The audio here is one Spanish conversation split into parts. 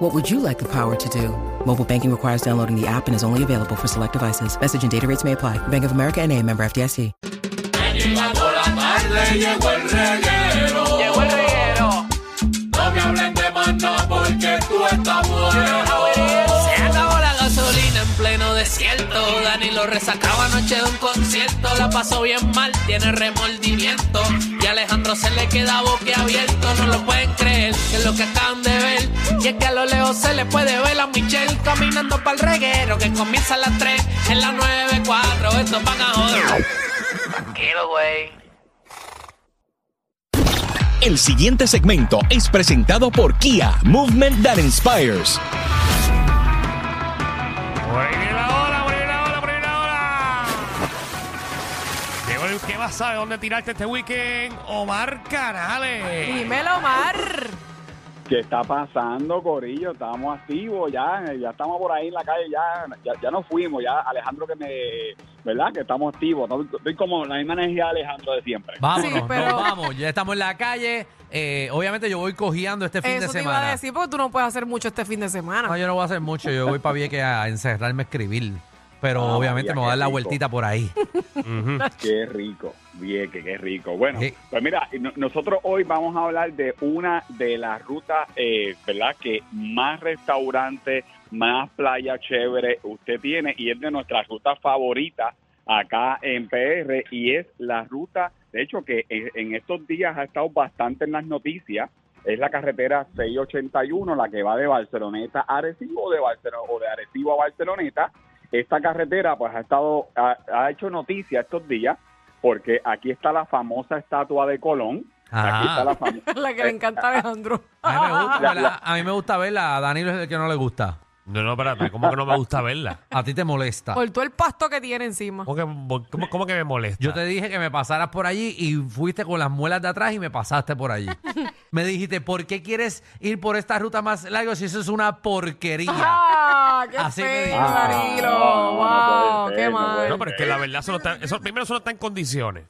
What would you like the power to do? Mobile banking requires downloading the app and is only available for select devices. Message and data rates may apply. Bank of America and a member FDIC. Llegó la tarde, llegó el reguero. Llegó el reguero. No me hablen de porque tú estás. Desierto. Dani lo resacaba anoche de un concierto. La pasó bien mal, tiene remordimiento. Y a Alejandro se le queda boquiabierto. No lo pueden creer, que es lo que acaban de ver. Y es que a lo lejos se le puede ver a Michelle caminando para el reguero. Que comienza a las 3 en las 9.4. Estos van a joder. Tranquilo, güey. El siguiente segmento es presentado por Kia, Movement That Inspires. Por ahí viene la hora, por ahí viene la hora, por ahí viene la hora. Llegó el que más sabe dónde tirarte este weekend, Omar Canales. Dímelo, Omar. ¿Qué está pasando, Corillo? Estamos activos ya, ya estamos por ahí en la calle, ya, ya, ya nos fuimos, ya Alejandro que me, ¿verdad? Que estamos activos, estoy como la misma energía de Alejandro de siempre. Vámonos, Sí, pero- vamos. Ya estamos en la calle. Eh, obviamente yo voy cogiendo este fin Eso de te iba a semana. decir porque tú no puedes hacer mucho este fin de semana. No, yo no voy a hacer mucho. Yo voy para Vieques a encerrarme a escribir. Pero Ah, obviamente María, me voy a dar la rico. vueltita por ahí. Qué rico, bien, qué rico. Bueno, Sí. pues mira, no- nosotros hoy vamos a hablar de una de las rutas, eh, ¿verdad? Que más restaurantes, más playa chévere usted tiene y es de nuestras rutas favoritas acá en PR y es la ruta, de hecho que en, estos días ha estado bastante en las noticias, es la carretera 681, la que va de Barceloneta a Arecibo o de, Barcelona, o de Arecibo a Barceloneta. Esta carretera pues ha estado, ha, ha hecho noticia estos días porque aquí está la famosa estatua de Colón. Aquí está la fam- La que le encanta a Alejandro. A mí me gusta. A mí me gusta verla. A Danilo es el que no le gusta. No, no, espérate, ¿cómo que no me gusta verla? A ti te molesta. Por todo el pasto que tiene encima. ¿Cómo que, cómo, cómo que me molesta? Yo te dije que me pasaras por allí y fuiste con las muelas de atrás y me pasaste por allí. me dijiste, ¿por qué quieres ir por esta ruta más larga si eso es una porquería? ¡Ah! ¡Qué Así me feo, dijo. Danilo! Ah, no ¡Wow! puede ¡Qué ser, no mal! No, pero es que la verdad, eso, no está, eso primero eso no está en condiciones.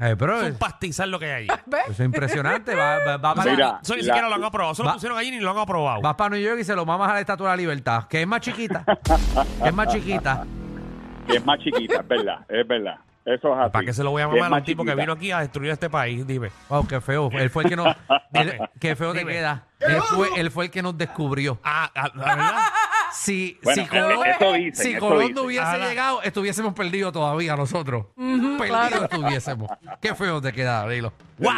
Eh, pero Es eso un pastizal lo que hay ahí. ¿Ves? es impresionante. Va, va- va para, Mira, Eso ni la- siquiera lo han aprobado. Eso va- lo pusieron allí ni lo han aprobado. vas para New York y se lo mamas a la Estatua de la Libertad, que es más chiquita. que es más chiquita. que es más chiquita, es verdad, es verdad. Eso es así. ¿Para qué se lo voy a es mamar a más un tipo que chiquita. vino aquí a destruir este país? Dime. Wow, qué feo. Él fue el que nos. él- qué feo te Dime. queda. Él fue, él fue el que nos descubrió. Ah, ah, la verdad. Si, Bueno, si Colón, eso dicen, si eso Colón dicen. no hubiese Ahora- llegado, estuviésemos perdidos todavía nosotros. perdidos estuviésemos. Qué feo te queda, Danilo. ¡Wow!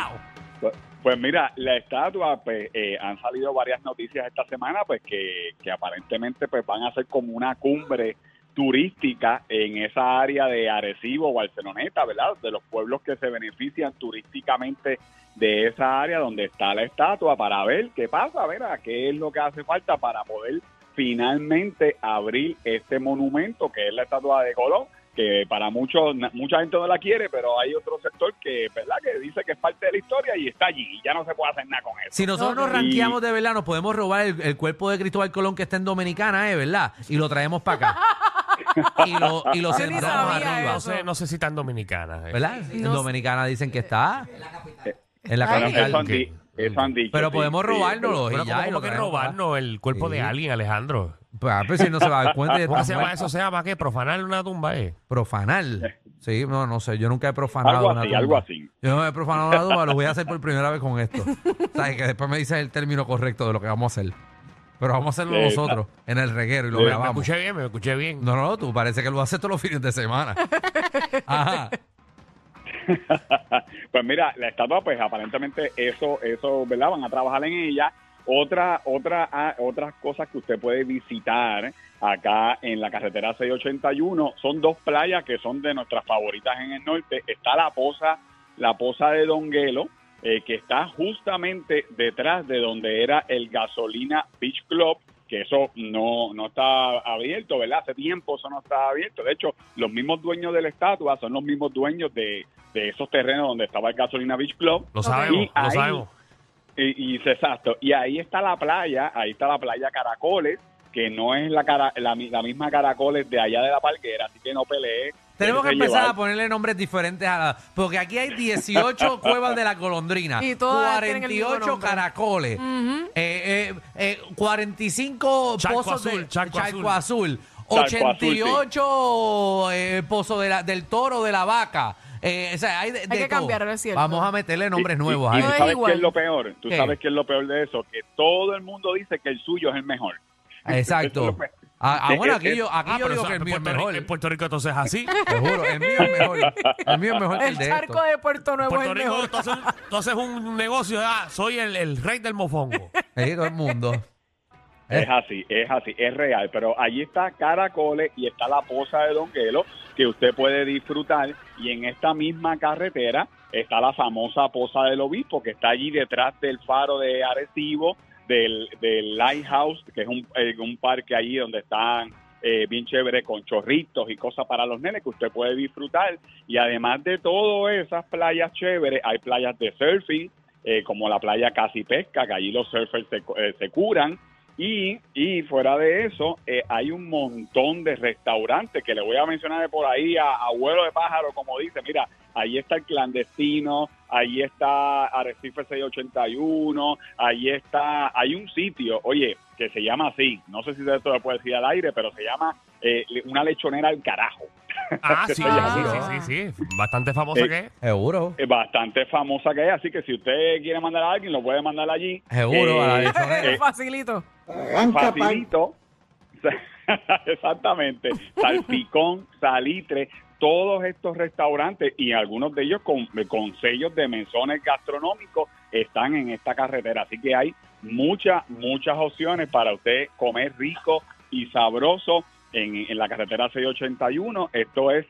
Pues, pues mira, la estatua, pues, eh, han salido varias noticias esta semana, pues que, que aparentemente pues van a ser como una cumbre turística en esa área de Arecibo, Barceloneta, ¿verdad? De los pueblos que se benefician turísticamente de esa área donde está la estatua para ver qué pasa, ver a qué es lo que hace falta para poder finalmente abrir este monumento que es la estatua de Colón que para muchos mucha gente no la quiere, pero hay otro sector que, ¿verdad? que dice que es parte de la historia y está allí y ya no se puede hacer nada con eso. Si nosotros nos Y- ranqueamos de verdad, nos podemos robar el, el cuerpo de Cristóbal Colón que está en Dominicana, ¿eh? ¿Verdad? Y lo traemos para acá. y lo, y lo sentamos arriba. No sé, no sé si tan dominicana. eh. ¿Verdad? En No sé. Dominicana dicen que está. En la Bueno, capital. eso, han di- eso han dicho. Pero sí, podemos sí, robárnoslo Pero y ya. ¿cómo, y lo cómo que traemos robarnos el cuerpo de alguien, Alejandro? Pues, ah, pues si no se va a dar cuenta. de ¿Cómo todas se llama maneras. eso? ¿Se llama qué? ¿Profanar una tumba, eh? Profanar. Sí, no, no sé. Yo nunca he profanado Algo una así, tumba. algo así. Yo no he profanado una tumba, lo voy a hacer por primera vez con esto. ¿Sabes? Que después me dices el término correcto de lo que vamos a hacer. Pero vamos a hacerlo Sí, nosotros, en el reguero, y lo Sí. Me grabamos. escuché bien, me escuché bien. No, no, tú parece que lo haces todos los fines de semana. Ajá. Pues mira, la estatua, pues aparentemente eso, eso, ¿verdad? Van a trabajar en ella. Otra, otra, ah, otras cosas que usted puede visitar acá en la carretera 681 son dos playas que son de nuestras favoritas en el norte. Está la poza, la poza de Donguelo, eh, que está justamente detrás de donde era el Gasolina Beach Club, que eso no, no está abierto, ¿verdad? Hace tiempo eso no está abierto. De hecho, los mismos dueños de la estatua son los mismos dueños de, de esos terrenos donde estaba el Gasolina Beach Club. Lo sabemos, lo sabemos. Y, y exacto. Y ahí está la playa, ahí está la playa Caracoles, que no es la, cara, la, mi- la misma Caracoles de allá de la parquera, así que no pelee. Tenemos que empezar llevar. a ponerle nombres diferentes a la... Porque aquí hay 18 cuevas de la golondrina, Y todas tienen el mismo 48 nombre. caracoles, Ujú. eh, eh, eh, 45 Charco pozos azul, de charco azul, Charco azul, 88 eh, pozos de la- del toro de la vaca. Eh, o sea, hay de, Hay de que todo. cambiarlo, es cierto. Vamos a meterle nombres Y- nuevos y, ahí. es ¿Sabes igual. qué es lo peor? Tú ¿Qué? sabes qué es lo peor de eso, que todo el mundo dice que el suyo es el mejor. Eso es Exacto. lo peor. Ah, ah, bueno, aquí Es- yo, aquí Ah, yo pero digo que el en mío es Puerto Rico- mejor. En Puerto Rico entonces es así. Te juro, el mío es mejor. El mío es mejor que el El de charco esto. de Puerto Nuevo Puerto es Rico, mejor. tú haces, tú haces un negocio, ah, soy el, el rey del mofongo. Sí, todo el mundo. Es así, es así, es real. Pero allí está Caracoles y está la poza de Don Guelo que usted puede disfrutar. Y en esta misma carretera está la famosa poza del obispo que está allí detrás del faro de Arecibo, del, del Lighthouse, que es un, eh, un parque allí donde están eh, bien chévere con chorritos y cosas para los nenes que usted puede disfrutar. Y además de todas esas playas chéveres, hay playas de surfing, eh, como la playa Casi Pesca, que allí los surfers se, eh, se curan. Y, y fuera de eso, eh, hay un montón de restaurantes que le voy a mencionar de por ahí a abuelo de pájaro, como dice, mira, ahí está el clandestino, ahí está Arrecife 681, ahí está, hay un sitio, oye, que se llama así, no sé si esto lo puede decir al aire, pero se llama eh, una lechonera al carajo. Ah, sí, sí, sí, sí, sí. Bastante famosa Eh, que es. Seguro. Es bastante famosa que es, así que si usted quiere mandar a alguien, lo puede mandar allí. Seguro, a la Eh, lechonera. eh, Facilito. facilito. Exactamente. Salpicón, salitre, todos estos restaurantes y algunos de ellos con, con sellos de menzones gastronómicos están en esta carretera. Así que hay muchas, muchas opciones para usted comer rico y sabroso en, en la carretera 681. Esto es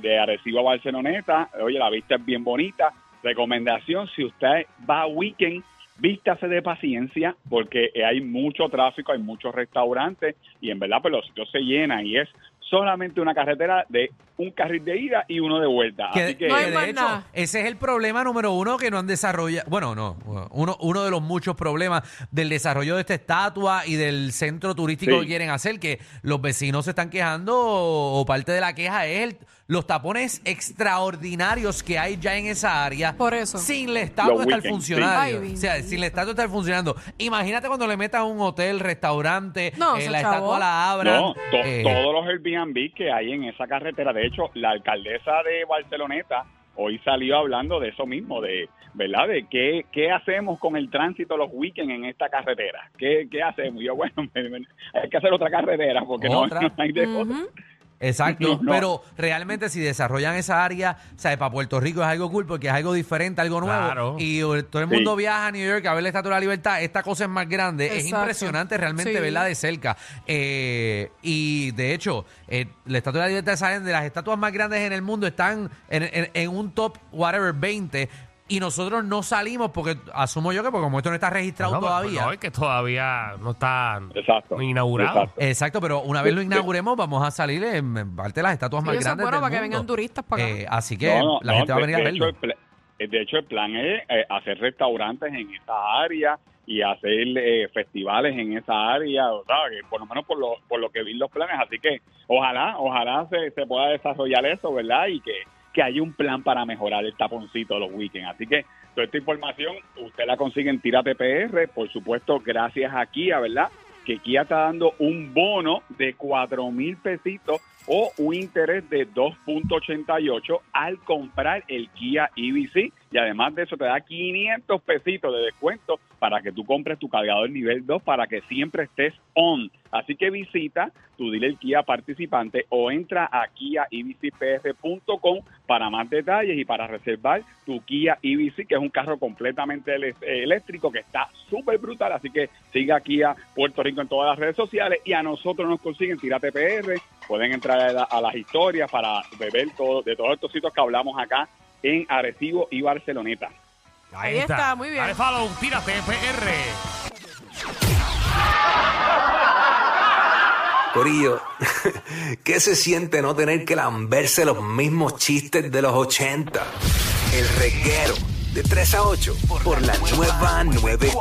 de Arecibo a Barceloneta. Oye, la vista es bien bonita. Recomendación, si usted va a weekend, vístase de paciencia porque hay mucho tráfico, hay muchos restaurantes y en verdad pues los sitios se llenan y es solamente una carretera de un carril de ida y uno de vuelta. Que, Así que, No hay más de hecho, nada. ese es el problema número uno que no han desarrollado. Bueno, no, uno, uno de los muchos problemas del desarrollo de esta estatua y del centro turístico Sí. que quieren hacer, que los vecinos se están quejando o, o parte de la queja es el- los tapones extraordinarios que hay ya en esa área. Por eso. Sin la estatua Los estar weekends, funcionando. O sea, sin la estatua estar funcionando. Imagínate cuando le metas a un hotel, restaurante, No, eh, la chavó. estatua la abran. no, to- eh, todos los Airbnb que hay en esa carretera, de hecho, la alcaldesa de Barceloneta hoy salió hablando de eso mismo, de ¿verdad? De qué, qué hacemos con el tránsito los weekends en esta carretera. ¿Qué, qué hacemos? Y yo, bueno, hay que hacer otra carretera porque no- Otra. no, hay de otra. Ujú. Exacto, No, no. pero realmente si desarrollan esa área, o sea, para Puerto Rico es algo cool porque es algo diferente, algo nuevo. Claro. Y eh, todo el mundo Sí. viaja a New York a ver la Estatua de la Libertad. Esta cosa es más grande. Es impresionante realmente Sí. verla de cerca. Eh, y de hecho, eh, la Estatua de la Libertad saben de las estatuas más grandes en el mundo están en, en- en un top whatever 20. Y nosotros no salimos porque asumo yo que porque como esto no está registrado No, pues, todavía. No, es que todavía no está Exacto. inaugurado. Exacto. Exacto, pero una vez lo inauguremos vamos a salir en parte de las estatuas Sí, más grandes bueno del para que vengan turistas para acá. Eh, así que No, no, la no, gente va a de- venir a verlo. hecho, el pla- eh, de hecho, el plan es eh, hacer restaurantes en esa área y hacer eh, festivales en esa área, o sea, que por lo menos por lo, por lo que vi los planes. Así que ojalá, ojalá se, se pueda desarrollar eso, ¿verdad? Y que, que haya un plan para mejorar el taponcito de los weekends. Así que toda esta información usted la consigue en Tírate PR, por supuesto, gracias a Kia, ¿verdad? Que Kia está dando un bono de 4 mil pesitos o un interés de 2.88 al comprar el Kia EV6 y además de eso te da 500 pesitos de descuento para que tú compres tu cargador nivel 2 para que siempre estés on. Así que visita tu dealer Kia participante o entra a kiaevcpr.com para más detalles y para reservar tu Kia EV6 que es un carro completamente ele- eléctrico que está súper brutal. Así que siga Kia Puerto Rico en todas las redes sociales y a nosotros nos consiguen Tírate PR. Pueden entrar a, la- a las historias para ver todo, de todos estos sitios que hablamos acá en Arecibo y Barceloneta. Ahí está, muy bien. Dale follow, tírate, PR. Corillo, ¿qué se siente no tener que lamberse los mismos chistes de los 80? El reguero de 3 a 8 por la nueva 94.